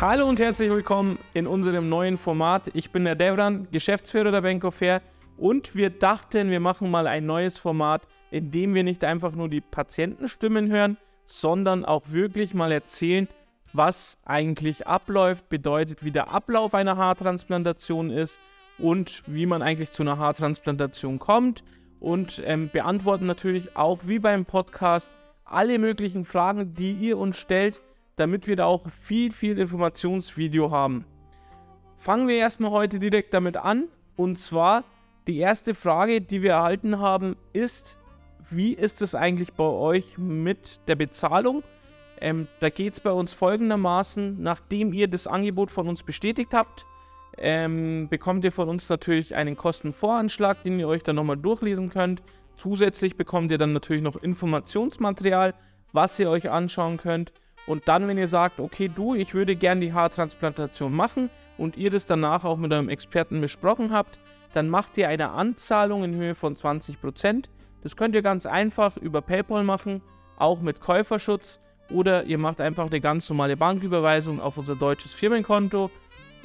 Hallo und herzlich willkommen in unserem neuen Format. Ich bin der Devran, Geschäftsführer der Bank of Fair und wir dachten, wir machen mal ein neues Format, in dem wir nicht einfach nur die Patientenstimmen hören, sondern auch wirklich mal erzählen, was eigentlich abläuft, bedeutet, wie der Ablauf einer Haartransplantation ist und wie man eigentlich zu einer Haartransplantation kommt und ähm, beantworten natürlich auch wie beim Podcast alle möglichen Fragen, die ihr uns stellt damit wir da auch viel, viel Informationsvideo haben. Fangen wir erstmal heute direkt damit an. Und zwar die erste Frage, die wir erhalten haben, ist, wie ist es eigentlich bei euch mit der Bezahlung? Ähm, da geht es bei uns folgendermaßen, nachdem ihr das Angebot von uns bestätigt habt, ähm, bekommt ihr von uns natürlich einen Kostenvoranschlag, den ihr euch dann nochmal durchlesen könnt. Zusätzlich bekommt ihr dann natürlich noch Informationsmaterial, was ihr euch anschauen könnt. Und dann, wenn ihr sagt, okay, du, ich würde gerne die Haartransplantation machen und ihr das danach auch mit eurem Experten besprochen habt, dann macht ihr eine Anzahlung in Höhe von 20%. Das könnt ihr ganz einfach über PayPal machen, auch mit Käuferschutz. Oder ihr macht einfach eine ganz normale Banküberweisung auf unser deutsches Firmenkonto.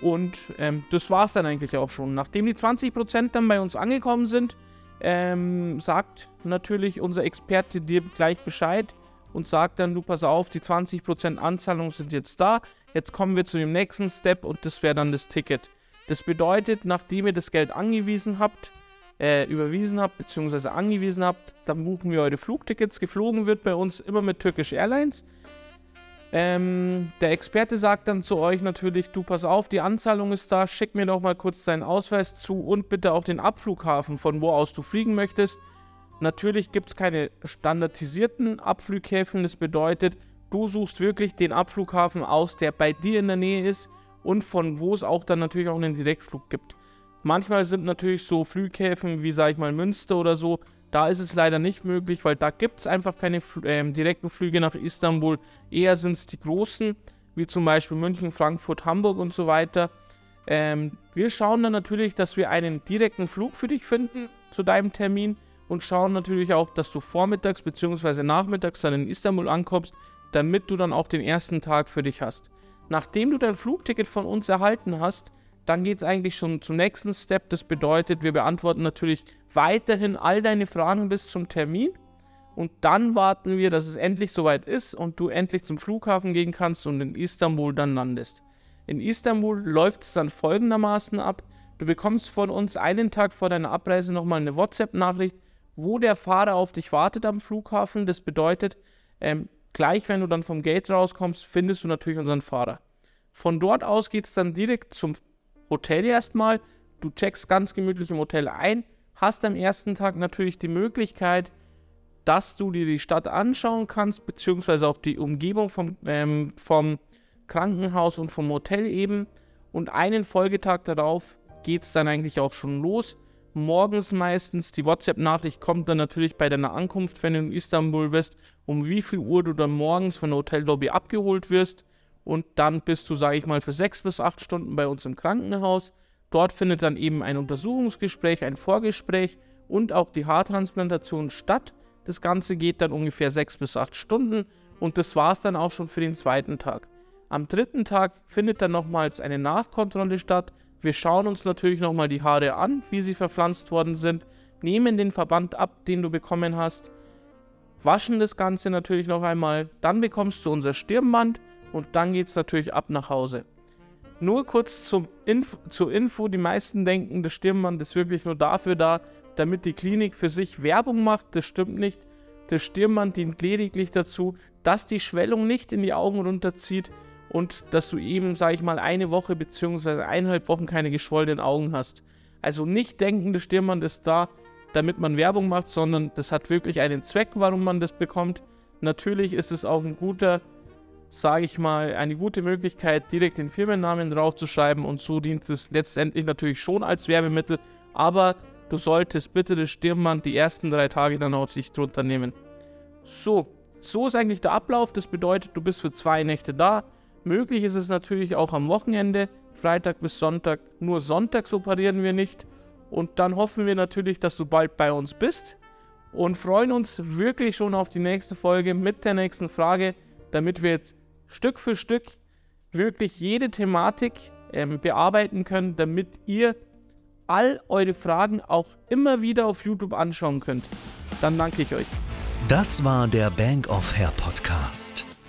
Und ähm, das war es dann eigentlich auch schon. Nachdem die 20% dann bei uns angekommen sind, ähm, sagt natürlich unser Experte dir gleich Bescheid, und sagt dann, du pass auf, die 20% Anzahlung sind jetzt da, jetzt kommen wir zu dem nächsten Step und das wäre dann das Ticket. Das bedeutet, nachdem ihr das Geld angewiesen habt, äh, überwiesen habt, beziehungsweise angewiesen habt, dann buchen wir eure Flugtickets. Geflogen wird bei uns immer mit Turkish Airlines. Ähm, der Experte sagt dann zu euch natürlich, du pass auf, die Anzahlung ist da, schick mir doch mal kurz deinen Ausweis zu und bitte auch den Abflughafen, von wo aus du fliegen möchtest. Natürlich gibt es keine standardisierten Abflughäfen. Das bedeutet, du suchst wirklich den Abflughafen aus, der bei dir in der Nähe ist und von wo es auch dann natürlich auch einen Direktflug gibt. Manchmal sind natürlich so Flughäfen wie, sag ich mal, Münster oder so, da ist es leider nicht möglich, weil da gibt es einfach keine äh, direkten Flüge nach Istanbul. Eher sind es die großen, wie zum Beispiel München, Frankfurt, Hamburg und so weiter. Ähm, wir schauen dann natürlich, dass wir einen direkten Flug für dich finden zu deinem Termin und schauen natürlich auch, dass du vormittags bzw. nachmittags dann in Istanbul ankommst, damit du dann auch den ersten Tag für dich hast. Nachdem du dein Flugticket von uns erhalten hast, dann geht es eigentlich schon zum nächsten Step. Das bedeutet, wir beantworten natürlich weiterhin all deine Fragen bis zum Termin. Und dann warten wir, dass es endlich soweit ist und du endlich zum Flughafen gehen kannst und in Istanbul dann landest. In Istanbul läuft es dann folgendermaßen ab. Du bekommst von uns einen Tag vor deiner Abreise nochmal eine WhatsApp-Nachricht wo der Fahrer auf dich wartet am Flughafen. Das bedeutet, ähm, gleich wenn du dann vom Gate rauskommst, findest du natürlich unseren Fahrer. Von dort aus geht es dann direkt zum Hotel erstmal. Du checkst ganz gemütlich im Hotel ein, hast am ersten Tag natürlich die Möglichkeit, dass du dir die Stadt anschauen kannst, beziehungsweise auch die Umgebung vom, ähm, vom Krankenhaus und vom Hotel eben. Und einen Folgetag darauf geht es dann eigentlich auch schon los morgens meistens. Die WhatsApp-Nachricht kommt dann natürlich bei deiner Ankunft, wenn du in Istanbul bist, um wie viel Uhr du dann morgens von der Hotellobby abgeholt wirst. Und dann bist du, sage ich mal, für sechs bis acht Stunden bei uns im Krankenhaus. Dort findet dann eben ein Untersuchungsgespräch, ein Vorgespräch und auch die Haartransplantation statt. Das Ganze geht dann ungefähr sechs bis acht Stunden und das war es dann auch schon für den zweiten Tag. Am dritten Tag findet dann nochmals eine Nachkontrolle statt, wir schauen uns natürlich nochmal die Haare an, wie sie verpflanzt worden sind, nehmen den Verband ab, den du bekommen hast, waschen das Ganze natürlich noch einmal, dann bekommst du unser Stirnband und dann geht es natürlich ab nach Hause. Nur kurz zum Inf zur Info, die meisten denken, das Stirnband ist wirklich nur dafür da, damit die Klinik für sich Werbung macht. Das stimmt nicht. Das Stirnband dient lediglich dazu, dass die Schwellung nicht in die Augen runterzieht und dass du eben, sag ich mal, eine Woche bzw. eineinhalb Wochen keine geschwollenen Augen hast. Also nicht denken, das Stirnband ist da, damit man Werbung macht, sondern das hat wirklich einen Zweck, warum man das bekommt. Natürlich ist es auch ein guter sage ich mal, eine gute Möglichkeit, direkt den Firmennamen draufzuschreiben und so dient es letztendlich natürlich schon als Werbemittel, aber du solltest bitte das Stirnband die ersten drei Tage dann auf sich drunter nehmen. So, so ist eigentlich der Ablauf. Das bedeutet, du bist für zwei Nächte da. Möglich ist es natürlich auch am Wochenende, Freitag bis Sonntag. Nur sonntags operieren wir nicht. Und dann hoffen wir natürlich, dass du bald bei uns bist und freuen uns wirklich schon auf die nächste Folge mit der nächsten Frage, damit wir jetzt Stück für Stück wirklich jede Thematik ähm, bearbeiten können, damit ihr all eure Fragen auch immer wieder auf YouTube anschauen könnt. Dann danke ich euch. Das war der Bank of Hair Podcast.